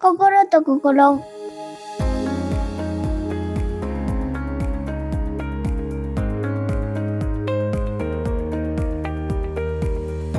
心と心。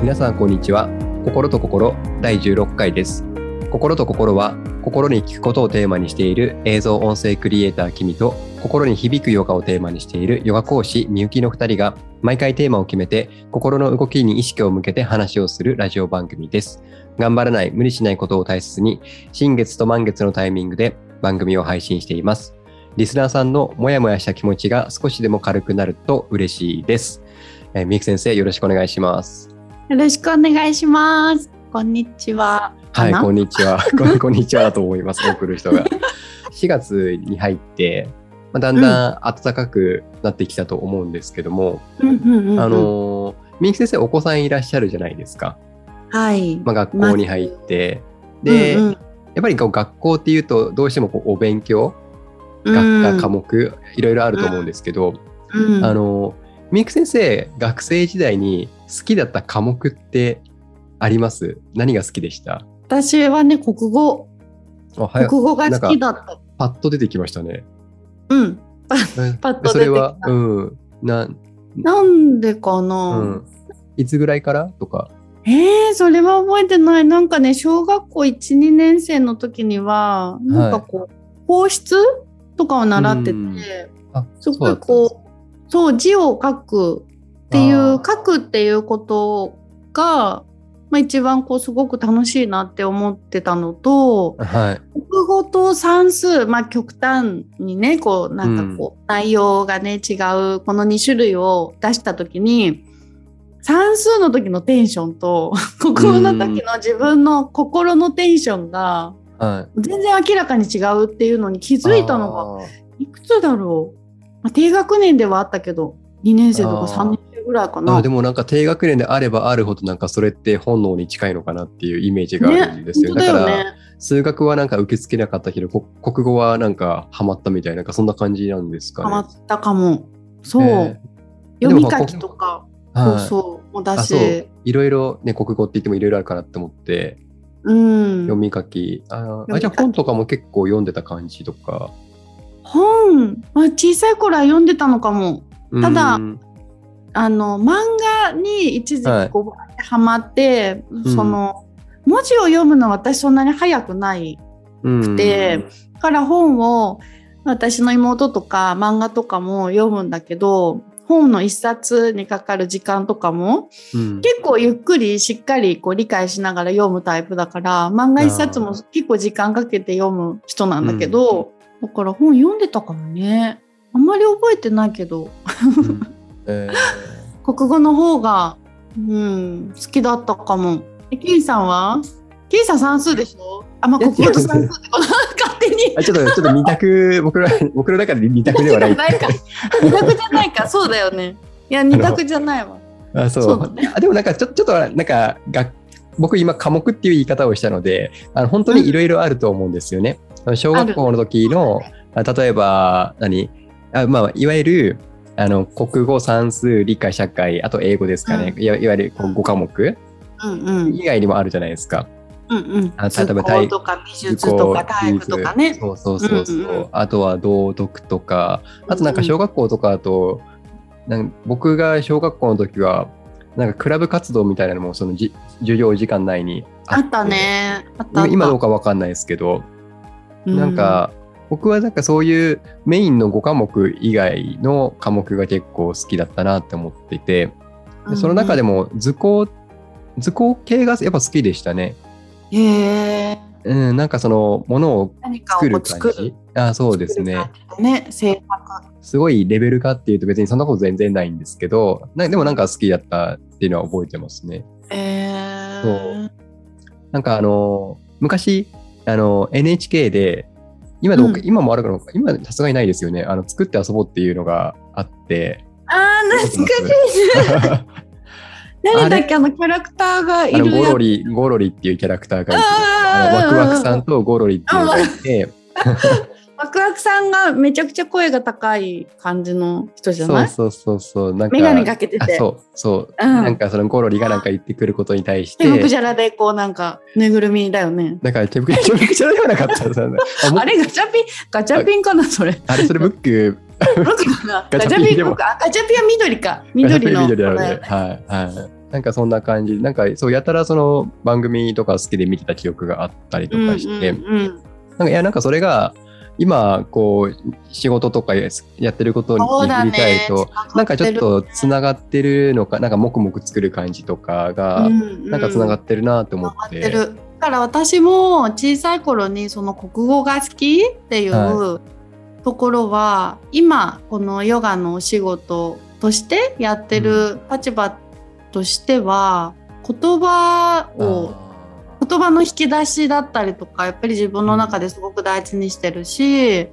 皆さんこんにちは。心と心第16回です。心と心は心に聞くことをテーマにしている映像音声クリエイター君と心に響くヨガをテーマにしているヨガ講師みゆきの2人が毎回テーマを決めて心の動きに意識を向けて話をするラジオ番組です。頑張らない無理しないことを大切に新月と満月のタイミングで番組を配信していますリスナーさんのモヤモヤした気持ちが少しでも軽くなると嬉しいですえーみゆき先生よろしくお願いしますよろしくお願いします。こんにちは。はい、こんにちは。ここんにちはだと思います、送る人が。4月に入って、まあ、だんだん暖かくなってきたと思うんですけども、あのー、みゆき先生、お子さんいらっしゃるじゃないですか。はい。まあ、学校に入って。で、うんうんやっぱりこう学校っていうと、どうしてもこうお勉強、うん学科、科目、いろいろあると思うんですけど、うんあのー、みゆき先生、学生時代に好きだった科目ってあります？何が好きでした？私はね、国語。国語が好きだった。パッと出てきましたね。うん。パッと出てきたそれは、うん、な、なんでかうな、ん、いつぐらいからとか？えー、それは覚えてない。なんかね、小学校1、2年生の時には、なんかこう、法室とかを習ってて、すごいこう、そう、字を書くっていう、あ書くっていうことが、まあ、一番こう、すごく楽しいなって思ってたのと、う。はい。国語と算数、まあ、極端にね、こう、なんかこう、内容がね、違う、この2種類を出した時に、算数の時のテンションと、国語の時の自分の心のテンションが、はい。全然明らかに違うっていうのに気づいたのが、が。いくつだろう、まあ、低学年ではあったけど2年生とかあー3年生ぐらいかな。あでもなんか低学年であればあるほどなんかそれって本能に近いのかなっていうイメージがあるんですよ。ね、だから。数学はなんか受け付けなかったけどこ国語はなんかハマったみたいななんかそんな感じなんですかね。ハマったかも。そう。え読み書きとか、そうそう、もだし、いろいろね国語って言ってもいろいろあるかなって思ってうん。読み書き、ああじゃあ本とかも結構読んでた感じとか？本、まあ、小さい頃は読んでたのかも。ただうんあの漫画に一時はい期こうハマって、ん。その文字を読むのは私そんなに早くない。うん。でから本を私の妹とか漫画とかも読むんだけど本の一冊にかかる時間とかもうん。結構ゆっくりしっかりこう理解しながら読むタイプだから漫画一冊も結構時間かけて読む人なんだけど、だから本読んでたかもね。あんまり覚えてないけど。うん。え 国語の方が、うん、好きだったかも。えキンさんは？キンさん算数でしょ？あ、まあ、国語と算数ってこと勝手に。ちょっとちょっと二択 僕ら僕の中で二択ではない。ないか。二択じゃないか。そうだよね。いや、二択じゃないわ。あそうそうだねあでもなんかちょちょっとなんかが僕今科目っていう言い方をしたのであの本当にいろいろあると思うんですよね。あの小学校の時のあ例えば何？あ、まあ、いわゆるあの国語算数理科社会あと英語ですかね、うんいわいわゆるこう5科目うんうん。以外にもあるじゃないですか。うんうん。あ例えば図工とか美術とか体育とかね。そうそうそうそう、うんうんうんあとは道徳とかあとなんか小学校とかだと、なんか僕が小学校の時はなんかクラブ活動みたいなのもそのじ授業時間内にあったね。今どうかわかんないですけど、うなんか僕はなんかそういうメインの5科目以外の科目が結構好きだったなって思っていて、でその中でも。も図工図工系がやっぱ好きでしたね。へえ。うん、なんかそのものを作る感じ？あそうですね。ね、制作。すごいレベルかっていうと別にそんなこと全然ないんですけど、なでもなんか好きだったっていうのは覚えてますね。えそー。なんかあの、昔、あの、NHK で、今どうか、うん今もあるのか、今さすがにないですよね。あの、作って遊ぼうっていうのがあって。あー、懐かしい。誰だっけ？あのキャラクターがいるゴロリ、ゴロリっていうキャラクターがいて、ワクワクさんとゴロリっていうのがいて、ワ ワクワクさんがめちゃくちゃ声が高い感じの人じゃない？そうそうそうそう。なんか眼鏡かけてて。あそうそう、うん。なんかそのゴロリがなんか言ってくることに対して。手むくじゃらでこうなんかぬいぐるみだよね。だから手袋じゃではなかった あれガチャピン？ガチャピンかなそれ。あれそれブックロケかなガガチャピンガチャピンは緑か。緑の。緑なので、はいはい。なんかそんな感じなんかそうやたらその番組とか好きで見てた記憶があったりとかして、うんうんうんなんかいやなんかそれが今こう仕事とかややってることに振り返ると、ねなんかちょっとつながってるのかなんかもくもく作る感じとかが、なんかつながってるなと思っ。て。だから私も小さい頃にその国語が好きっていうはところは、今このヨガのお仕事としてやってる立場としては、言葉を言葉の引き出しだったりとかやっぱり自分の中ですごく大事にしてるし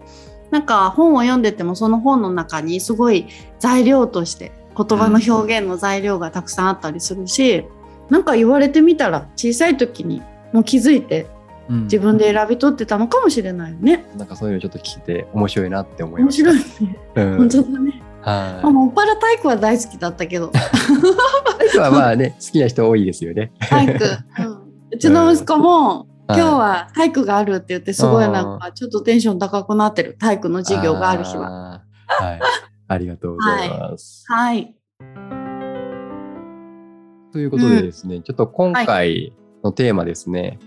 なんか本を読んでてもその本の中にすごい材料として言葉の表現の材料がたくさんあったりするし、なんか言われてみたら小さい時にもう気づいてうん自分で選び取ってたのかもしれないよね。なんかそういうのちょっと聞いて面白いなって思いま面した。白いね。うん本当だね。はあもっぱら体育は大好きだったけど。い。体育はまあね好きな人多いですよね。体育。うんうちの息子も、はい今日は体育があるって言ってすごいなんかちょっとテンション高くなってる体育の授業がある日は。は。はい。ありがとうございます。はい。ということでですね、ちょっと今回のテーマですね、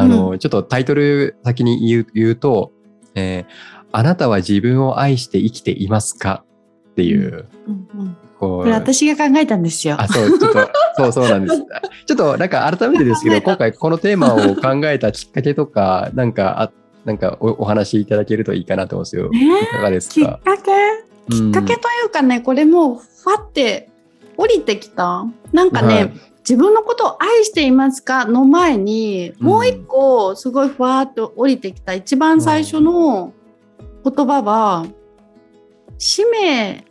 あの、ちょっとタイトル先に言う言うと、えーあなたは自分を愛して生きていますかっていう、うんうん、ここれ私が考えたんですよ。あ、そう、ちょっと、そうそうなんです。ちょっとなんか改めてですけど、今回このテーマを考えたきっかけとか、なんか、あなんかおお話しいただけるといいかなと思うんですよ。ねいかがですか？きっかけ？きっかけうんというかね、これもうファって降りてきた。なんかね、はい自分のことを愛していますかの前に、うんもう一個すごいふわーっと降りてきた一番最初の言葉は、使命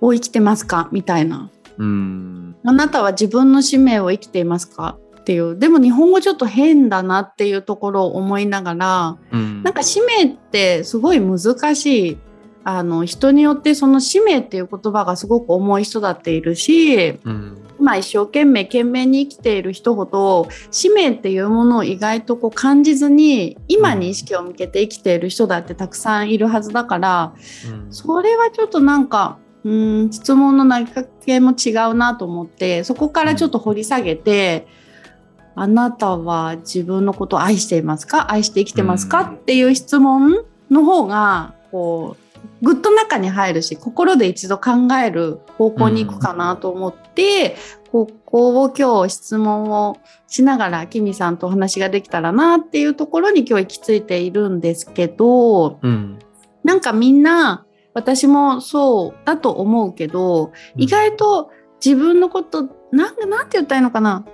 を生きてますかみたいな。うん。あなたは自分の使命を生きていますかっていう。でも日本語ちょっと変だなっていうところを思いながら、うんなんか使命ってすごい難しい。あの人によってその使命っていう言葉がすごく重い人だっているしうん今一生懸命懸命に生きている人ほど使命っていうものを意外とこう感じずに今に意識を向けて生きている人だってたくさんいるはずだからうん。それはちょっとなんかうん質問の投げかけも違うなと思ってそこからちょっと掘り下げて、あなたは自分のことを愛していますか？愛して生きてますか、うん。っていう質問の方がこうぐっと中に入るし心で一度考える方向に行くかなと思って、ここを今日質問をしながらキミさんとお話ができたらなっていうところに今日行き着いているんですけど、うん。なんかみんな私もそうだと思うけど、意外と自分のことなんなんて言ったらいいのかな。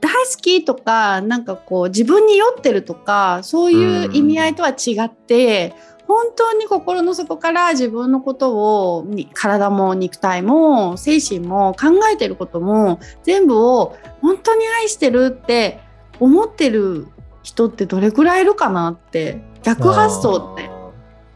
大好きとかなんかこう自分に酔ってるとかそういう意味合いとは違って、本当に心の底から自分のことをに体も肉体も精神も考えてることも全部を本当に愛してるって思ってる人ってどれくらいいるかなって逆発想って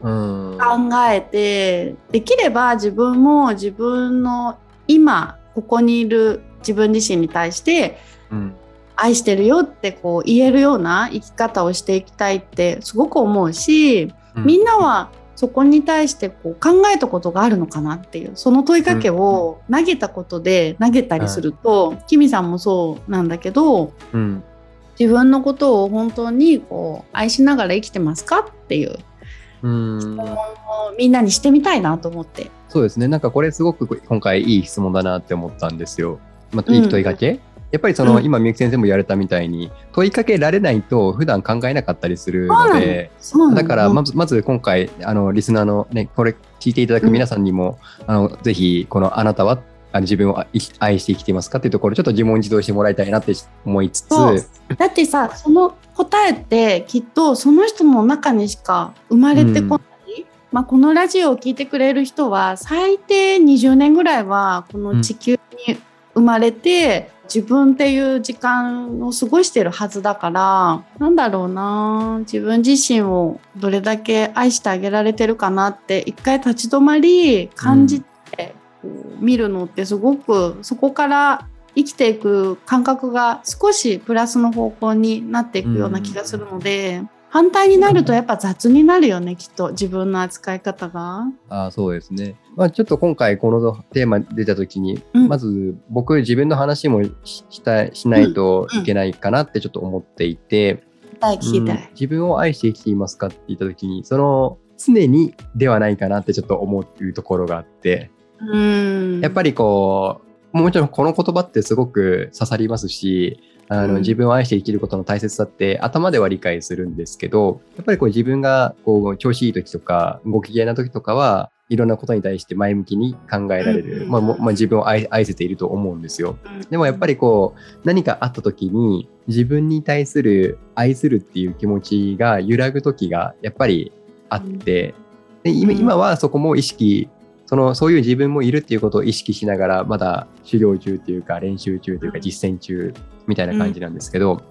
うん考えてできれば自分も自分の今ここにいる自分自身に対してうん。愛してるよってこう言えるような生き方をしていきたいってすごく思うしみんなはそこに対してこう考えたことがあるのかなっていうその問いかけを投げたことで投げたりすると、キミさんもそうなんだけどうん自分のことを本当にこう愛しながら生きてますかっていううん質問をみんなにしてみたいなと思って。そうですね。なんかこれすごく今回いい質問だなって思ったんですよ。まあ、いい問いかけ、やっぱりその、うん。今みゆき先生も言われたみたいに問いかけられないと普段考えなかったりするのでだ。からまずまず今回あのリスナーのねこれ聞いていただく皆さんにも、あのぜひこのあなたはあの自分を愛愛して生きていますかっていうところちょっと自問自答してもらいたいなって思いつつだってさその答えってきっとその人の中にしか生まれてこない、まあ、このラジオを聞いてくれる人は最低20年ぐらいはこの地球に生まれて、自分っていう時間を過ごしてるはずだからなんだろうな。自分自身をどれだけ愛してあげられてるかなって一回立ち止まり感じて、見るのってすごくそこから生きていく感覚が少しプラスの方向になっていくような気がするので、うん、反対になるとやっぱ雑になるよねきっと自分の扱い方が。あそうですね、まあ、ちょっと今回このテーマ出た時に、うん、まず僕自分の話もしたしないといけないかなってちょっと思っていて、うん、自分を愛して生きていますかって言った時にその常にではないかなってちょっと思うところがあって。うんやっぱりこうもちろんこの言葉ってすごく刺さりますし、あの、自分を愛して生きることの大切さって頭では理解するんですけど、やっぱりこう自分がこう調子いい時とか、ご機嫌な時とかは、いろんなことに対して前向きに考えられる、まあ、まあ、自分を愛せていると思うんですよ。でもやっぱりこう何かあった時に自分に対する愛するっていう気持ちが揺らぐ時がやっぱりあって、で今はそこも意識そのそういう自分もいるっていうことを意識しながらまだ修行中というか練習中というか実践中みたいな感じなんですけど、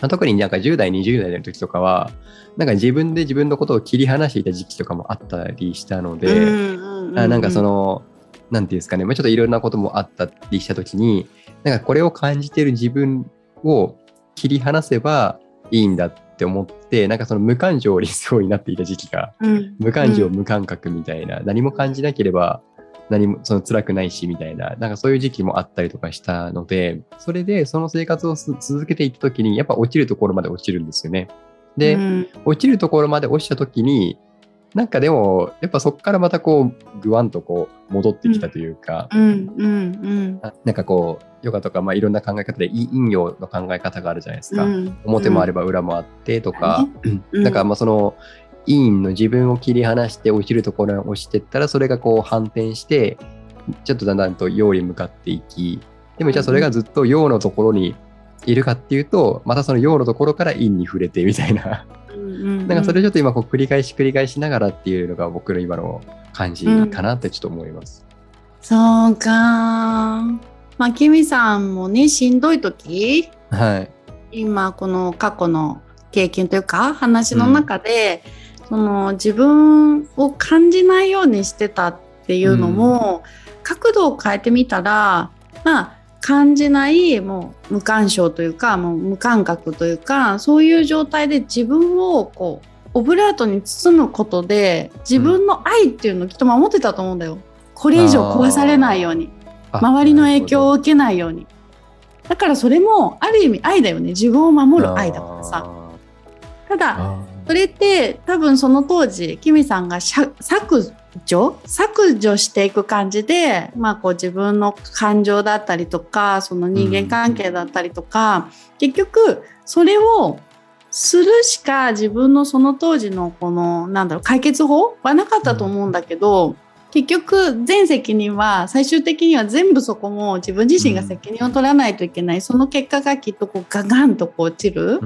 うん、特になんか10代20代の時とかはなんか自分で自分のことを切り離していた時期とかもあったりしたので、なんかその何て言うんですかね、まあ、ちょっといろんなこともあったりした時になんかこれを感じてる自分を切り離せばいいんだって思ってなんかその無感情を理想になっていた時期が、うん、無感情、無感覚みたいな何も感じなければ何もその辛くないしみたいななんかそういう時期もあったりとかしたのでそれでその生活を続けていった時にやっぱ落ちるところまで落ちるんですよね。で、うん、落ちるところまで落ちた時になんかでも、やっぱそこからまたこう、ぐわんとこう、戻ってきたというか、うん、うん、うん。なんかこう、ヨガとか、まあ、いろんな考え方で、陰陽の考え方があるじゃないですか。うん、表もあれば裏もあってとか、うん、なんかまあその、陰の自分を切り離して落ちるところに落ちてったら、それがこう反転して、ちょっとだんだんと陽に向かっていき、でもじゃあそれがずっと陽のところにいるかっていうと、またその陽のところから陰に触れてみたいななんかそれちょっと今こう繰り返し繰り返しながらっていうのが僕の今の感じかなってちょっと思います。うん、そうか。まあ、キミさんもね、しんどい時、はい、今この過去の経験というか話の中で、うん、その自分を感じないようにしてたっていうのも、うん、角度を変えてみたらまあ感じないもう無感傷というかもう無感覚というかそういう状態で自分をこうオブラートに包むことで自分の愛っていうのをきっと守ってたと思うんだよ。これ以上壊されないように。周りの影響を受けないように。だからそれもある意味愛だよね。自分を守る愛だからさ。ただそれって多分その当時キミさんが削除削除していく感じで、まあ、こう自分の感情だったりとかその人間関係だったりとか、うん、結局それをするしか自分のその当時のこのなんだろう解決法？はなかったと思うんだけど、うん、結局全責任は最終的には全部そこも自分自身が責任を取らないといけない、うん、その結果がきっとこうガガンとこう落ちる。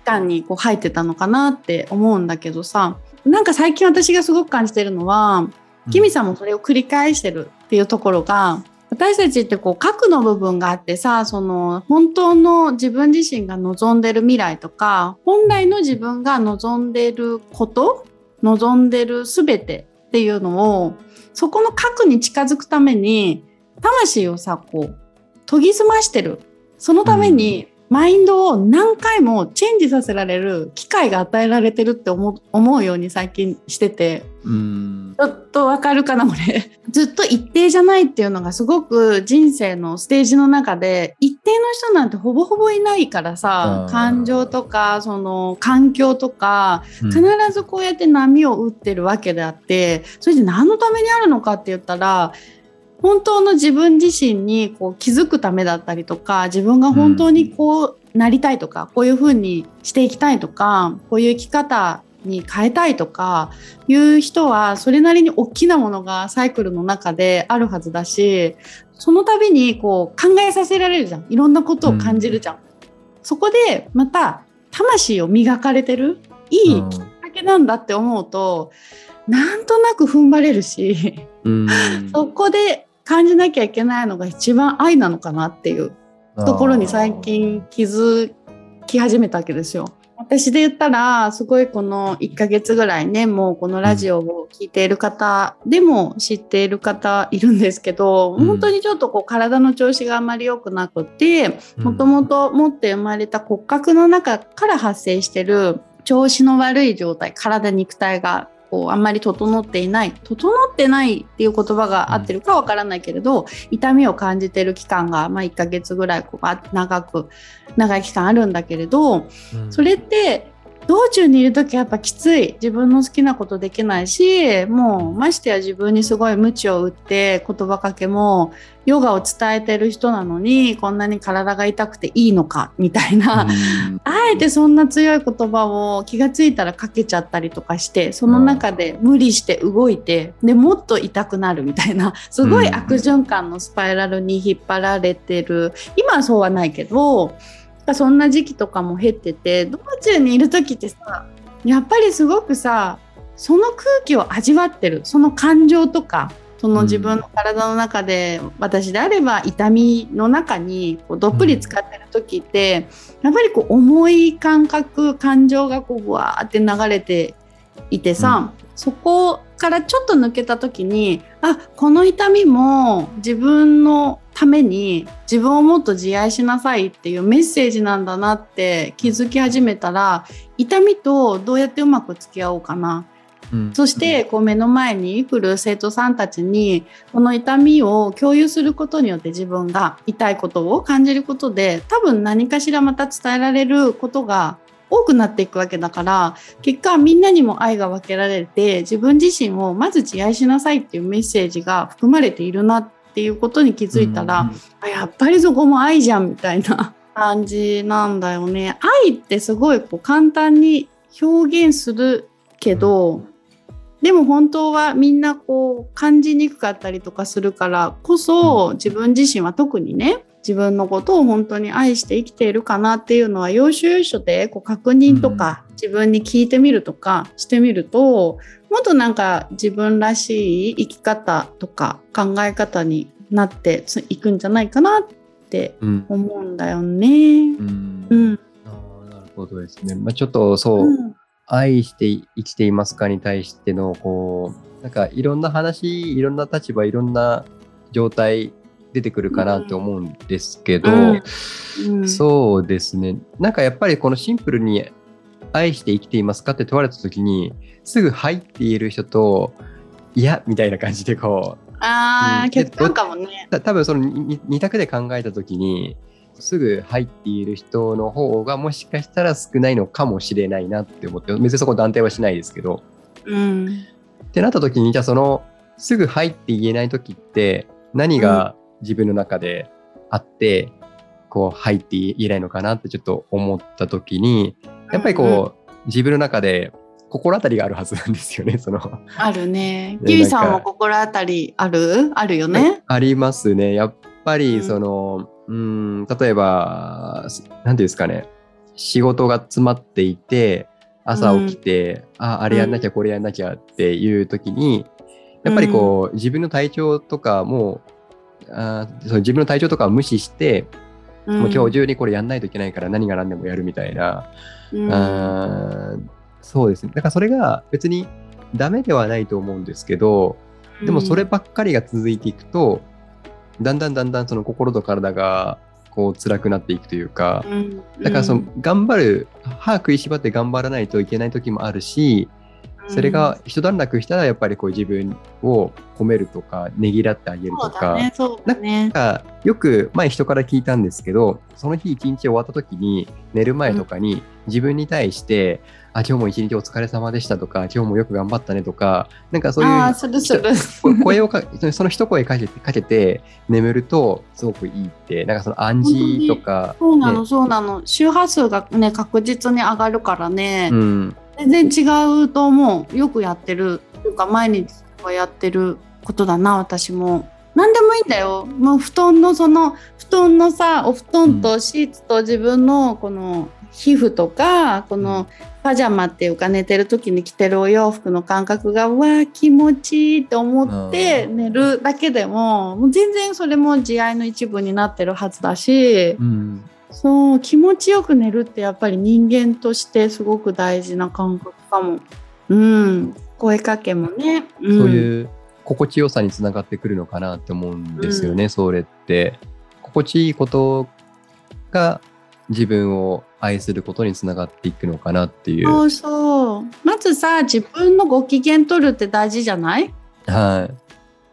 期間にこう入ってたのかなって思うんだけどさなんか最近私がすごく感じてるのは、キミさんもそれを繰り返してるっていうところが、私たちってこう核の部分があってさその本当の自分自身が望んでる未来とか本来の自分が望んでること望んでる全てっていうのをそこの核に近づくために魂をさこう研ぎ澄ましてる。そのためにマインドを何回もチェンジさせられる機会が与えられてるって思うように最近してて。うん。ちょっとわかるかなこれ。ずっと一定じゃないっていうのがすごく人生のステージの中で一定の人なんてほぼほぼいないからさ感情とかその環境とか必ずこうやって波を打ってるわけであって、それで何のためにあるのかって言ったら本当の自分自身にこう気づくためだったりとか自分が本当にこうなりたいとか、うん、こういうふうにしていきたいとかこういう生き方に変えたいとかいう人はそれなりに大きなものがサイクルの中であるはずだしその度にこう考えさせられるじゃん。いろんなことを感じるじゃん。うん、そこでまた魂を磨かれてるいいきっかけなんだって思うと、うん、なんとなく踏ん張れるし、うん、そこで感じなきゃいけないのが一番愛なのかなっていう。ところに最近気づき始めたわけですよ。私で言ったらすごいこの1ヶ月ぐらいねもうこのラジオを聴いている方でも知っている方いるんですけど、うん、本当にちょっとこう体の調子があまり良くなくてもともと持って生まれた骨格の中から発生してる調子の悪い状態体肉体がこうあんまり整っていない整ってないっていう言葉が合ってるかわからないけれど、痛みを感じてる期間が、まあ、1ヶ月ぐらいこう長く長い期間あるんだけれど、それって道中にいる時はやっぱきつい。自分の好きなことできないしもうましてや自分にすごい鞭を打って言葉かけもヨガを伝えてる人なのにこんなに体が痛くていいのかみたいな、あえてそんな強い言葉を気が付いたらかけちゃったりとかしてその中で無理して動いてでもっと痛くなるみたいな。すごい悪循環のスパイラルに引っ張られてる。今はそうはないけど。そんな時期とかも経ってて道中にいる時ってさやっぱりすごくさその空気を味わってるその感情とかその自分の体の中で、うん、私であれば痛みの中にこうどっぷり使ってる時って、うん、やっぱりこう重い感覚感情がこうわーって流れていてさ、うん、そこからちょっと抜けた時にあこの痛みも自分のために自分をもっと自愛しなさいっていうメッセージなんだなって気づき始めたら痛みとどうやってうまく付き合おうかな、うん、そしてこう目の前に来る生徒さんたちにこの痛みを共有することによって自分が痛いことを感じることで多分何かしらまた伝えられることが多くなっていくわけだから結果みんなにも愛が分けられて自分自身をまず自愛しなさいっていうメッセージが含まれているなっていうことに気づいたら、うん、あやっぱりそこも愛じゃんみたいな 感じなんだよね。愛ってすごいこう簡単に表現するけど、うん、でも本当はみんなこう感じにくかったりとかするからこそ自分自身は特にね自分のことを本当に愛して生きているかなっていうのは要所要所でこう確認とか自分に聞いてみるとかしてみるともっとなんか自分らしい生き方とか考え方になっていくんじゃないかなって思うんだよね。うん。うん、あなるほどですね。まあ、ちょっとそう、うん、愛して生きていますかに対してのこうなんかいろんな話いろんな立場いろんな状態出てくるかなって思うんですけど、うん、そうですね。なんかやっぱりこのシンプルに愛して生きていますかって問われた時にすぐ「はい」って言える人と「いや」みたいな感じでこうああ、結構かもね。多分その 2, 2択で考えた時にすぐ「はい」って言える人の方がもしかしたら少ないのかもしれないなって思って別にそこ断定はしないですけど。うん、ってなった時にじゃあそのすぐ「はい」って言えない時って何が自分の中であって、うん、こう「はい」って言えないのかなってちょっと思った時にやっぱりこう、うん自分の中で心当たりがあるはずなんですよね。そのあるね。キウイさんも心当たりある？あるよね？ありますね。やっぱりその、うん、ん、例えば、なんていうんですかね、仕事が詰まっていて、朝起きて、うん、あ、あれやんなきゃ、これやんなきゃっていう時に、やっぱりこう、自分の体調とかも、あその自分の体調とかを無視して、もう今日中にこれやんないといけないから何が何でもやるみたいな、うん、あそうですね。だからそれが別にダメではないと思うんですけどでもそればっかりが続いていくと、うん、だんだんだんだんその心と体がこう辛くなっていくというか、うん、だからその頑張る歯食いしばって頑張らないといけない時もあるしそれが一段落したらやっぱりこう自分を褒めるとかねぎらってあげるとか、ね。ね、なんかよく前人から聞いたんですけどその日一日終わった時に寝る前とかに自分に対して、うん、あ今日も一日お疲れ様でしたとか今日もよく頑張ったねとかなんかそういう声をかその一声かけてかけて眠るとすごくいいってなんかその暗示とか、そうなの、ね、そうなの。周波数がね確実に上がるからね、うん全然違うと思う。よくやってる。というか毎日はやってることだな私も。何でもいいんだよ。もう布団のその布団のさお布団とシーツと自分のこの皮膚とかこのパジャマっていうか寝てる時に着てるお洋服の感覚がわあ気持ちいいって思って寝るだけでももう全然それも慈愛の一部になってるはずだし、うん、そう気持ちよく寝るってやっぱり人間としてすごく大事な感覚かも。うん、声かけもね、うん、そういう心地よさにつながってくるのかなって思うんですよね、うん、それって。心地いいことが自分を愛することにつながっていくのかなっていう。そうそう。まずさ、自分のご機嫌取るって大事じゃない？はい。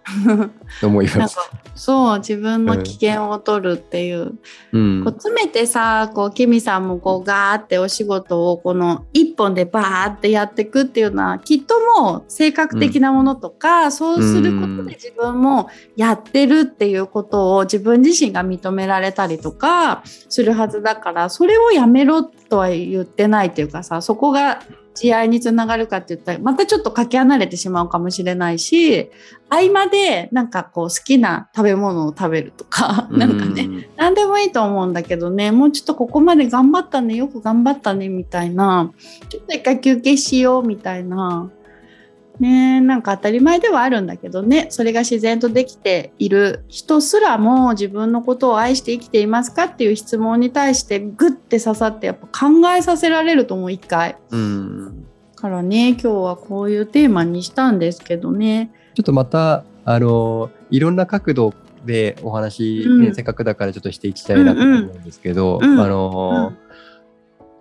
思います。そう自分の危険を取るっていう、うん、こう詰めてさこうキミさんもこうガーってお仕事をこの一本でバーってやっていくっていうのはきっともう性格的なものとか、うん、そうすることで自分もやってるっていうことを自分自身が認められたりとかするはずだからそれをやめろとは言ってないっていうかさそこが慈愛につながるかって言ったらまたちょっとかけ離れてしまうかもしれないし合間でなんかこう好きな食べ物を食べるとかなんかね何でもいいと思うんだけどねもうちょっとここまで頑張ったねよく頑張ったねみたいなちょっと一回休憩しようみたいなねなんか当たり前ではあるんだけどねそれが自然とできている人すらも自分のことを愛して生きていますかっていう質問に対してグッて刺さってやっぱ考えさせられると思う一回。うんからね今日はこういうテーマにしたんですけどね。ちょっとまたあのいろんな角度でお話、ね、うん、せっかくだからちょっとしていきたいなと思うんですけど、うんうん、あの、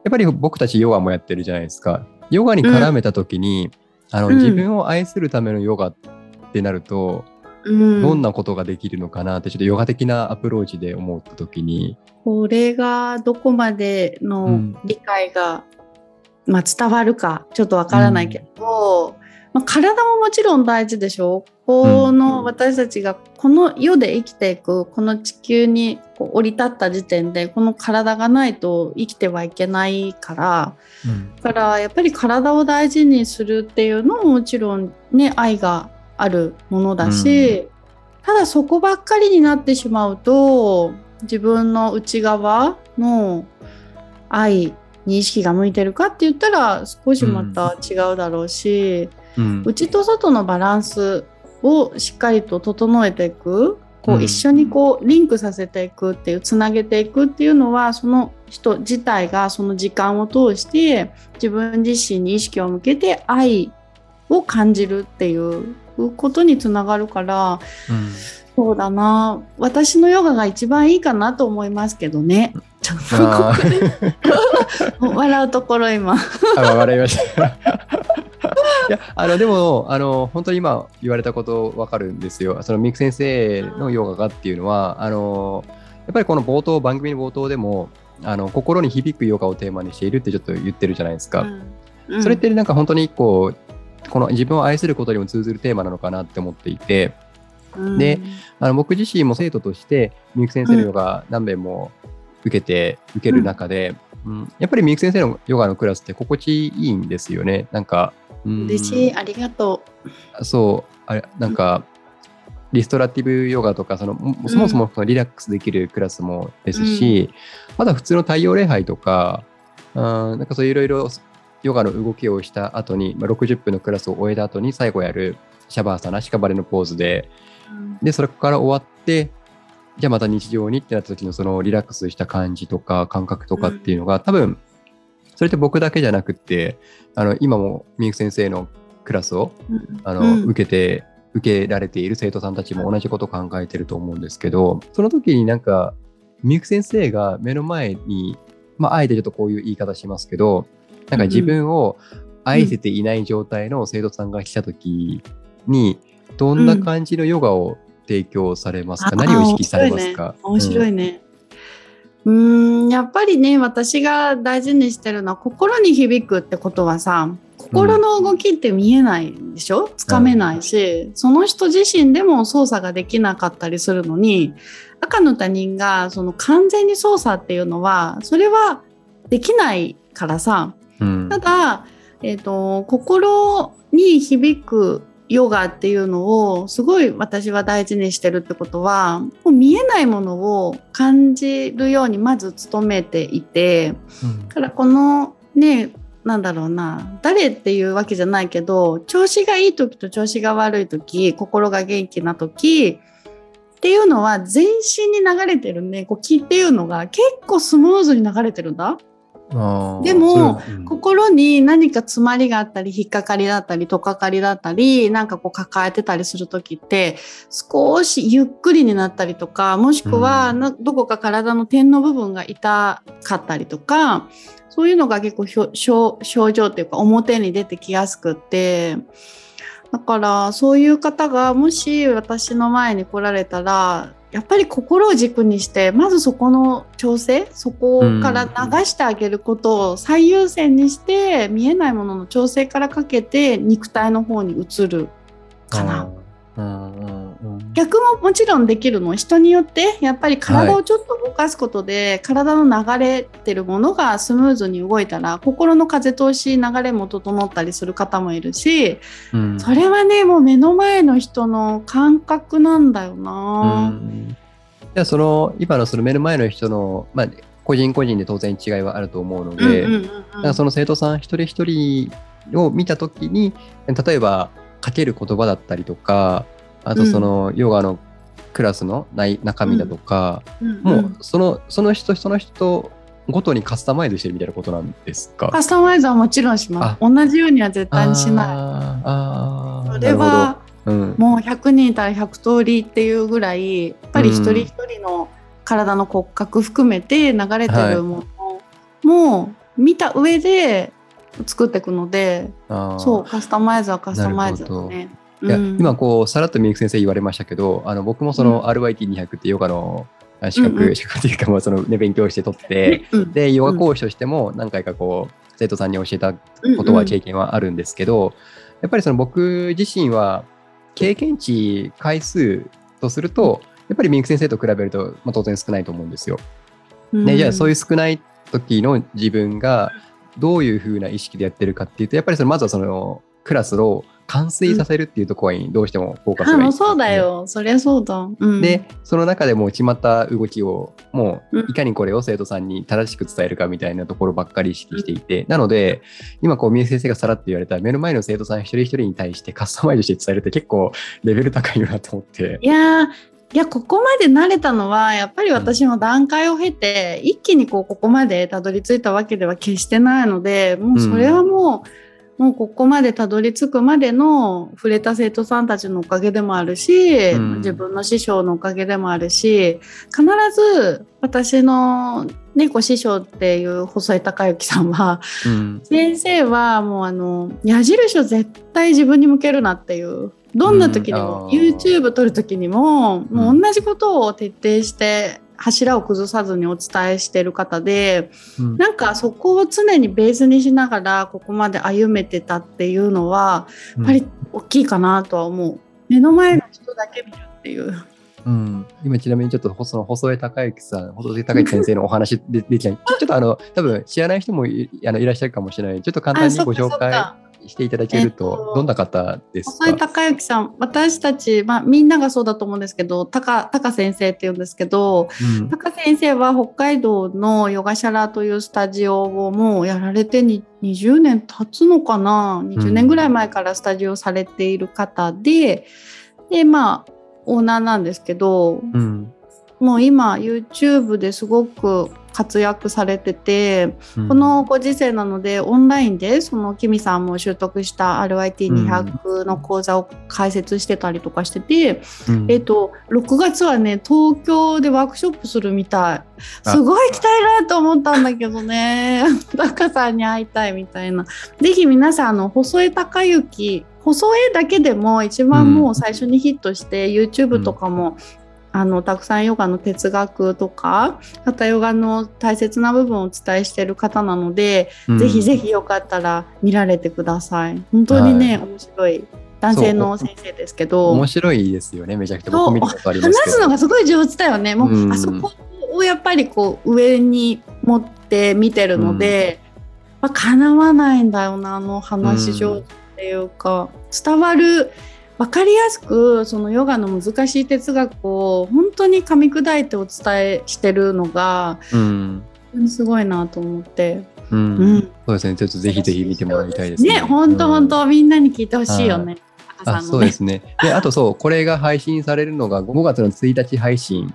やっぱり僕たちヨガもやってるじゃないですか。ヨガに絡めた時に、あの、自分を愛するためのヨガってなると、どんなことができるのかなってちょっとヨガ的なアプローチで思った時に。これがどこまでの理解が、まあ、伝わるかちょっとわからないけど、まあ、体ももちろん大事でしょ。この私たちがこの世で生きていくこの地球にこう降り立った時点でこの体がないと生きてはいけないから、うん、だからやっぱり体を大事にするっていうのももちろんね愛があるものだし、うん、ただそこばっかりになってしまうと自分の内側の愛に意識が向いてるかって言ったら少しまた違うだろうし。うんうん、内と外のバランスをしっかりと整えていく。こう一緒にこうリンクさせていくっていうつなげていくっていうのはその人自体がその時間を通して自分自身に意識を向けて愛を感じるっていうことにつながるから、うん、そうだな私のヨガが一番いいかなと思いますけどね。ちょっと笑うところ今。笑いました いやあのでもあの本当に今言われたこと分かるんですよ。そのミク先生のヨガがっていうのはあのやっぱりこの冒頭番組の冒頭でもあの心に響くヨガをテーマにしているってちょっと言ってるじゃないですか。うんうん、それってなんか本当にこうこの自分を愛することにも通ずるテーマなのかなって思っていて。であの僕自身も生徒としてみゆき先生のヨガ何遍も受けて、受ける中で、うん、やっぱりみゆき先生のヨガのクラスって心地いいんですよね。なんか、嬉しい、ありがとう。そう、あれなんか、リストラティブヨガとかそのそもそもリラックスできるクラスもですし、うん、まだ普通の太陽礼拝とか、うん、なんかそういういろいろヨガの動きをした後に、まあ、60分のクラスを終えた後に最後やるシャバーサナ、シカバレのポーズで、うん、で、それから終わって、じゃあまた日常にってなった時のそのリラックスした感じとか感覚とかっていうのが、多分それって僕だけじゃなくて、あの、今もみゆき先生のクラスを、あの、受けて、受けられている生徒さんたちも同じことを考えてると思うんですけど、その時になんか、みゆき先生が目の前に、まあ、あえてちょっとこういう言い方しますけど、なんか自分を愛せていない状態の生徒さんが来た時に、どんな感じのヨガを提供されますか、何を意識されますか？面白いね。うん。やっぱりね私が大事にしてるのは心に響くってことはさ心の動きって見えないでしょ？つかめないし、うん、その人自身でも操作ができなかったりするのに赤の他人がその完全に操作っていうのはそれはできないからさ、うん、ただ、えーと心に響くヨガっていうのをすごい私は大事にしてるってことはもう見えないものを感じるようにまず努めていて、うん、からこのねなんだろうな誰っていうわけじゃないけど調子がいい時と調子が悪い時心が元気な時っていうのは全身に流れてるねこう気っていうのが結構スムーズに流れてるんだ。でも、うん、心に何か詰まりがあったり引っかかりだったりとかかりだったりなんかこう抱えてたりする時って少しゆっくりになったりとかもしくは、どこか体の点の部分が痛かったりとかそういうのが結構症状というか表に出てきやすくってだからそういう方がもし私の前に来られたらやっぱり心を軸にしてまずそこの調整そこから流してあげることを最優先にして見えないものの調整からかけて肉体の方に移るかな。逆ももちろんできるの。人によってやっぱり体をちょっと動かすことで、はい、体の流れてるものがスムーズに動いたら心の風通し流れも整ったりする方もいるし、うん、それはねもう目の前の人の感覚なんだよな。うん、じゃあその今のその目の前の人の、まあ、個人個人で当然違いはあると思うので、その生徒さん一人一人を見た時に例えばかける言葉だったりとかあとそのヨガのクラスの内中身だとか、もうそのその人その人ごとにカスタマイズしてるみたいなことなんですか？カスタマイズはもちろんします。同じようには絶対にしない。あそれは、うん、もう100人いたら100通りっていうぐらいやっぱり一人一人の体の骨格含めて流れてるものも見た上で作っていくので、はい、そうカスタマイズはカスタマイズだね。いや、うん、今こうさらっとみゆき先生言われましたけどあの僕もその RYT200 ってヨガの資格、うんうん、資格というか、まあ、そのね、勉強して取って、うん、でヨガ講師としても何回かこう生徒さんに教えたことは経験はあるんですけど、うんうん、やっぱりその僕自身は経験値回数とするとやっぱりみゆき先生と比べると、まあ、当然少ないと思うんですよ。ね、じゃあそういう少ない時の自分がどういうふうな意識でやってるかっていうとやっぱりそのまずはそのクラスを完遂させるっていうところにどうしてもフォーカスがいい、ね、そうだよ。そりゃそうだ、うん、でその中でも決まった動きをもういかにこれを生徒さんに正しく伝えるかみたいなところばっかり意識していて、うん、なので今こう三重先生がさらって言われた目の前の生徒さん一人一人に対してカスタマイズして伝えるって結構レベル高いなと思って。いやいやここまで慣れたのはやっぱり私も段階を経て、一気にこうここまでたどり着いたわけでは決してないのでもうそれはもう、うん。もうここまでたどり着くまでの触れた生徒さんたちのおかげでもあるし、うん、自分の師匠のおかげでもあるし必ず私の猫師匠っていう細井孝之さんは、うん、先生はもうあの矢印を絶対自分に向けるなっていうどんな時にも、うん、YouTube 撮る時にももう同じことを徹底して柱を崩さずにお伝えしてる方で、うん、なんかそこを常にベースにしながらここまで歩めてたっていうのはやっぱり大きいかなとは思う。目の前の人だけ見るっていう。うん、今ちなみにちょっとその細江隆之さん、細江隆之先生のお話でできない。ちょっとあの、多分知らない人もいあのいらっしゃるかもしれない。ちょっと簡単にご紹介していただけると、どんな方ですか、えっと、高之さん、私たち、まあ、みんながそうだと思うんですけど、高高先生って言うんですけど、うん、高先生は北海道のヨガシャラというスタジオをもうやられてに20年経つのかな、20年ぐらい前からスタジオされている方で、うん、で、まあ、オーナーなんですけど、うん、もう今 YouTube ですごく活躍されてて、うん、このご時世なのでオンラインでそのキミさんも習得した RYT200 の講座を開設してたりとかしてて、うん、えっ、と6月はね東京でワークショップするみたい。すごい行きたいなと思ったんだけどね。タカさんに会いたいみたいな。是非皆さんあの細江隆之細江だけでも一番もう最初にヒットして、うん、YouTube とかもあのたくさんヨガの哲学とかまたヨガの大切な部分をお伝えしている方なので、うん、ぜひぜひよかったら見られてください。本当にね、はい、面白い。男性の先生ですけど。面白いですよね。めちゃくちゃ。僕見たことあります話すのがすごい上手だよね。もう、うん、あそこをやっぱりこう上に持って見てるので、うん、まあ、叶わないんだよなあの話上手っていうか、伝わる分かりやすくそのヨガの難しい哲学を本当に噛み砕いてお伝えしてるのが、うん、すごいなと思ってうんうんそうですね。ちょっとぜひぜひ見てもらいたいですね。ね、本当本当みんなに聞いてほしいよね。あそうですね。で、あとそう、これが配信されるのが5月の1日配信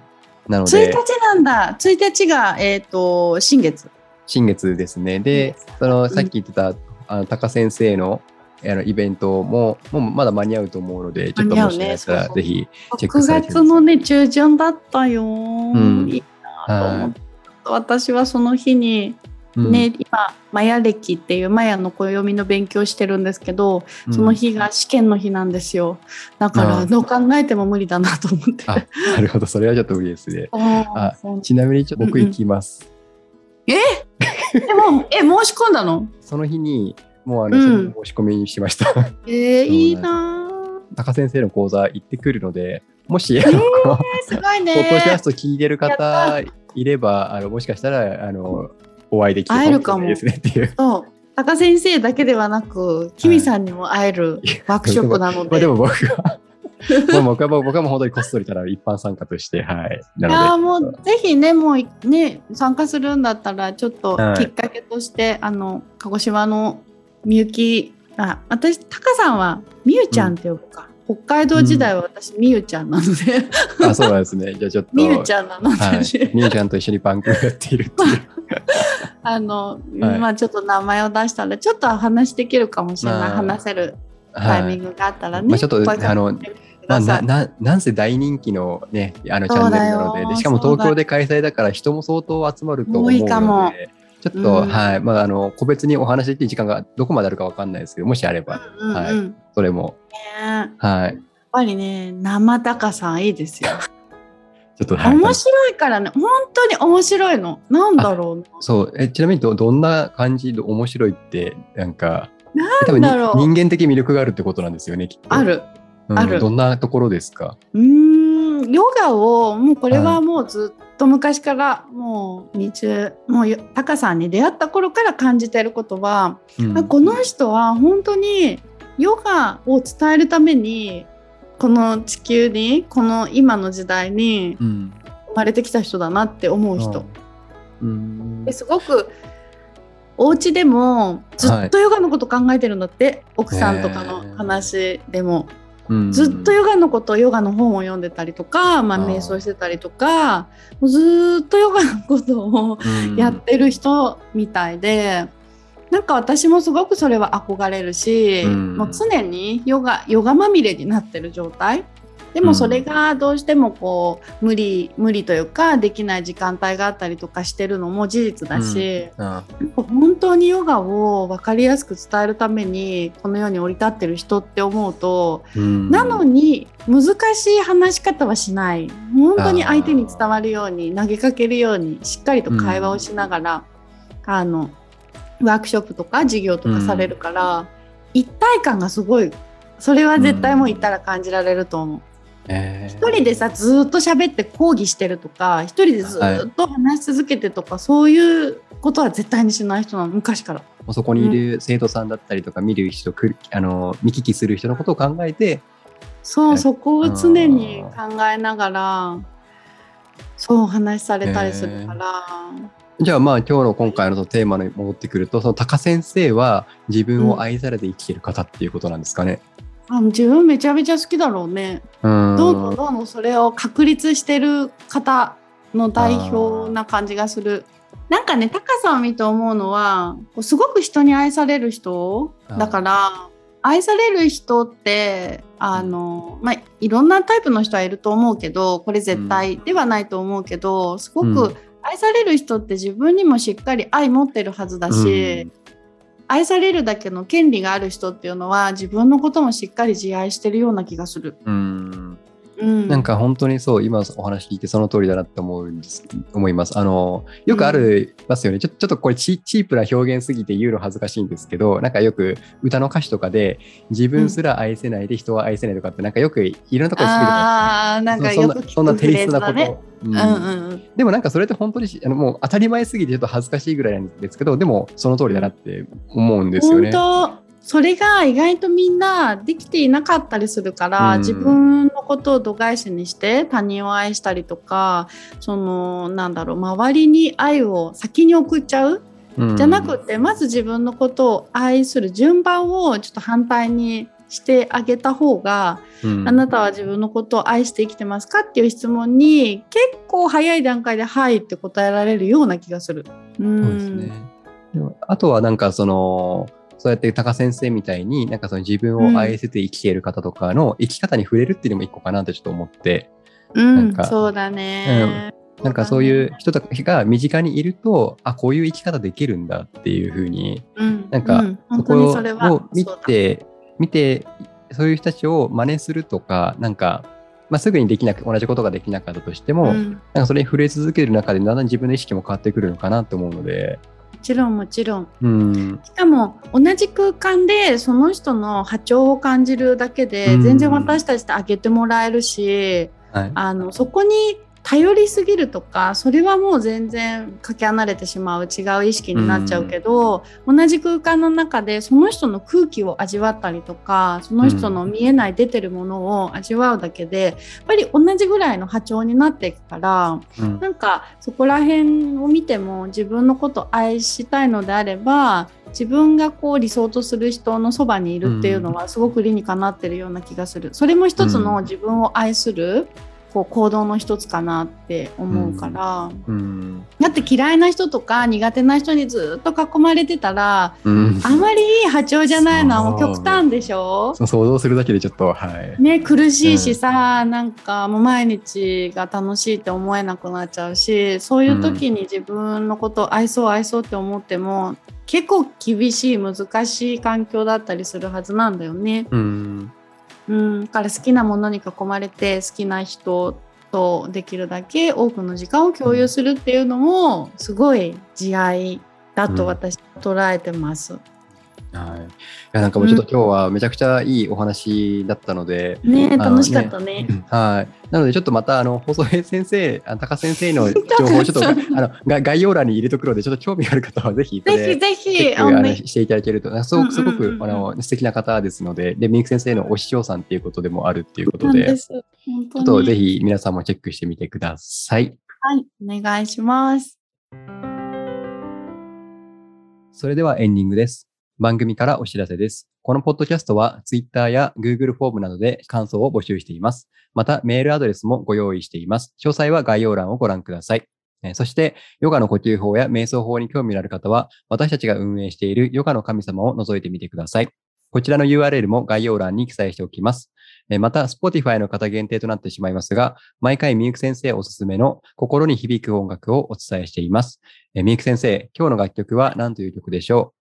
なの1で、日なんだ。1日がえっ、と新月。新月ですね。で、そのさっき言ってた、あの高先生のあのイベントももうまだ間に合うと思うので、ちょっともしかしたらぜひチェック6されて月のね中旬だったよ。んいいなと思って。私はその日にうんね、今マヤ歴っていうマヤの暦の勉強してるんですけど、うんその日が試験の日なんですよ。だからうんどう考えても無理だなと思って。あなるほど、それはちょっと無理ですね。あちなみにちょっと僕うんうん行きます。でもえ申し込んだの？その日にもうあの、うん申し込みしました。えー、いいな高先生の講座行ってくるので、もし、あのこのー。すごいね。ポッドキャスト聞いてるや方いれば、あのもしかしたらあのお会いできるかももしれないですねっていう。そう高先生だけではなく、キミさんにも会えるワークショップなので。まあ、でも僕は、僕は僕はもう本当にこっそりただ一般参加として、はい。いやなので、ーもうぜひねもうね参加するんだったらちょっとはいきっかけとして、あの鹿児島のみゆきあ私タカさんはみゆちゃんって呼ぶか、北海道時代は私みゆちゃんなので。あ、そうなんですね。じゃあちょっと、みゆちゃんなので、はい。みゆちゃんと一緒にパンクをやっているっていう。あの、はい。まあちょっと名前を出したらちょっと話できるかもしれない、まあ。話せるタイミング。グがあったらね、まあちょっとあのくまあ、なななんせ大人気のね、あのチャンネルなので。で、しかも東京で開催だから人も相当集まると思うので、多いかもちょっと、うん。はい、まあ、あの、個別にお話しできる時間がどこまであるかわかんないですけど、もしあれば、うんうんうん。はい。ねそれも、やっはい、ぱりね生高さんいいですよ。ちょっと、はい。面白いからね。本当に面白いの。なんだろうな。そう、えちなみにどどんな感じで面白いって、なんか、なんだろう。多分に人間的魅力があるってことなんですよね、きっと。あ。る。うん。ある。どんなところですか？うーんヨガをもうこれはもうずっと昔からもう日中もうよタカさんに出会った頃から感じてることは、うん。あこの人は本当にヨガを伝えるためにこの地球にこの今の時代にうん。生まれてきた人だなって思う人。うん。ですごくお家でもずっとヨガのこと考えてるんだって、奥さんとかの話でも、うんずっとヨガのことヨガの本を読んでたりとか、まあ、瞑想してたりとかもうずっとヨガのことをうんやってる人みたいで。なんか私もすごくそれは憧れるし、うん。もう常にヨガヨガまみれになってる状態でもそれがどうしてもこう無理無理というかできない時間帯があったりとかしてるのも事実だし、あ本当にヨガを分かりやすく伝えるためにこの世に降り立ってる人って思うと、うん。なのに難しい話し方はしない。本当に相手に伝わるように投げかけるようにしっかりと会話をしながら、あのワークショップとか授業とかされるから、一体感がすごい。それは絶対もう行ったら感じられると思う。えー。一人でさずっと喋って講義してるとか一人でずっと話し続けてとか、そういうことは絶対にしない人なの昔から。そこにいる生徒さんだったりとか見る人、くあの見聞きする人のことを考えて、そうえそこを常に考えながらそうお話しされたりするから、じゃあまあ今日の今回のテーマに戻ってくるとその高先生は自分を愛されて生きてる方っていうことなんですかね。あ自分めちゃめちゃ好きだろうね。うん。どんどんどんどんそれを確立してる方の代表な感じがする。なんかねタカさんを見て思うのはすごく人に愛される人だから愛される人ってあの、まあ、いろんなタイプの人はいると思うけどこれ絶対ではないと思うけどすごうく愛される人って自分にもしっかり愛持ってるはずだし、愛されるだけの権利がある人っていうのは自分のこともしっかり自愛してるような気がする。うんうん、なんか本当にそう今お話聞いてその通りだなって思うんです思います。あのよくあるますよね、ちょちょっとこれチチープな表現すぎて言うの恥ずかしいんですけどなんかよく歌の歌詞とかで自分すら愛せないで人は愛せないとかってなんかよくいろんなところで聞くじゃないあーなんかそんなそんなテイストなこと。うん。うんうんうん。でもなんかそれって本当にしあのもう当たり前すぎてちょっと恥ずかしいぐらいなんですけどでもその通りだなって思うんですよね。本当それが意外とみんなできていなかったりするから、うん。自分のことを度外視にして他人を愛したりとかそのなんだろう周りに愛を先に送っちゃう？うん。じゃなくてまず自分のことを愛する順番をちょっと反対にしてあげた方が、うん。あなたは自分のことを愛して生きてますかっていう質問に結構早い段階で「はい」って答えられるような気がする。うん。そうですね。あとはなんかその、そうやって高先生みたいに、なんかその自分を愛せて生きている方とかの生き方に触れるっていうのも一個かなってちょっと思って、うんなんかそうだね。なんかそういう人たちが身近にいると、あ、こういう生き方できるんだっていうふうに、うんなんかそこ当にそれはを見て、見て、そういう人たちを真似するとか、なんか、まあ、すぐにできなく、同じことができなかったとしても、うん。なんかそれに触れ続ける中で、だんだん自分の意識も変わってくるのかなと思うので、もちろんもちろん。うん、しかも同じ空間でその人の波長を感じるだけでうん全然私たちってあげてもらえるし、はい。あのそこに頼りすぎるとかそれはもう全然かけ離れてしまう違う意識になっちゃうけど、同じ空間の中でその人の空気を味わったりとかその人の見えない出てるものを味わうだけで、やっぱり同じぐらいの波長になっていくからうん。なんかそこら辺を見ても自分のことを愛したいのであれば自分がこう理想とする人のそばにいるっていうのはすごく理にかなってるような気がする。それも一つの自分を愛するこう行動の一つかなって思うから、うん。だって嫌いな人とか苦手な人にずっと囲まれてたらうん。あまりいい波長じゃないのはもう極端でしょ？そう想像するだけでちょっと、はい。ね、苦しいしさ、なんかもう毎日が楽しいって思えなくなっちゃうしそういう時に自分のことを愛そう愛そうって思っても結構厳しい難しい環境だったりするはずなんだよね。うん。うん、だから好きなものに囲まれて好きな人とできるだけ多くの時間を共有するっていうのもすごい慈愛だと私は捉えてます。はい。いや、なんかもうちょっと今日はめちゃくちゃいいお話だったので、ねあの楽しかったね。はい。なので、ちょっとまた、あの、細江先生、あ高先生の 情報をちょっと、あの、が概要欄に入れとくので、ちょっと興味がある方はぜひ、ぜひぜひあのしていただけると、すごく、すごく、うんうんうんうんあの、素敵な方ですので、で、みゆき先生のお師匠さんっていうことでもあるっていうことで、ちょっとぜひ皆さんもチェックしてみてください。はい、お願いします。それではエンディングです。番組からお知らせです。このポッドキャストは Twitter や Google フォームなどで感想を募集しています。またメールアドレスもご用意しています。詳細は概要欄をご覧ください。そして、ヨガの呼吸法や瞑想法に興味のある方は、私たちが運営しているヨガの神様を覗いてみてください。こちらの URL も概要欄に記載しておきます。また、Spotify の方限定となってしまいますが、毎回みゆき先生おすすめの心に響く音楽をお伝えしています。みゆき先生、今日の楽曲は何という曲でしょう？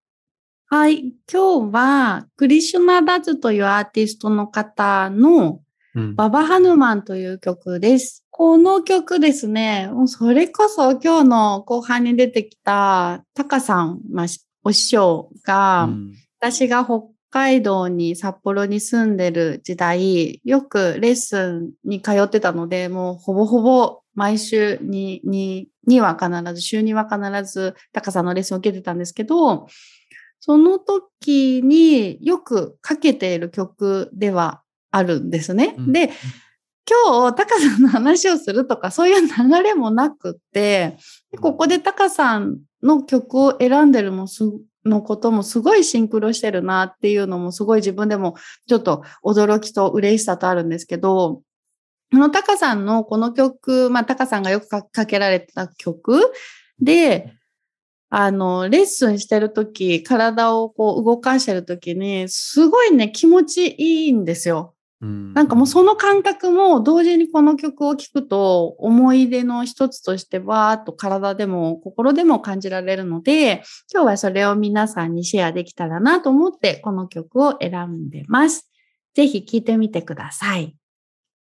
はい、今日はクリシュナダズというアーティストの方のう、うん。ババハヌマンという曲です。この曲ですね、もうそれこそ今日の後半に出てきたタカさん、まあ、お師匠が、うん。私が北海道に札幌に住んでる時代、よくレッスンに通ってたので、もうほぼほぼ毎週に、に、には必ず、週には必ず高さんのレッスンを受けてたんですけど、その時によくかけている曲ではあるんですね。うんで、今日、タカさんの話をするとか、そういう流れもなくって、でここでタカさんの曲を選んでるもすのこともすごいシンクロしてるなっていうのもすごい自分でもちょっと驚きと嬉しさとあるんですけど、このタカさんのこの曲、まあタカさんがよくかかけられてた曲で、あの、レッスンしてるとき、体をこう動かしてるときに、すごいね、気持ちいいんですよ。うんなんかもうその感覚も同時にこの曲を聴くと思い出の一つとしてわーっと体でも心でも感じられるので今日はそれを皆さんにシェアできたらなと思ってこの曲を選んでます。ぜひ聴いてみてください。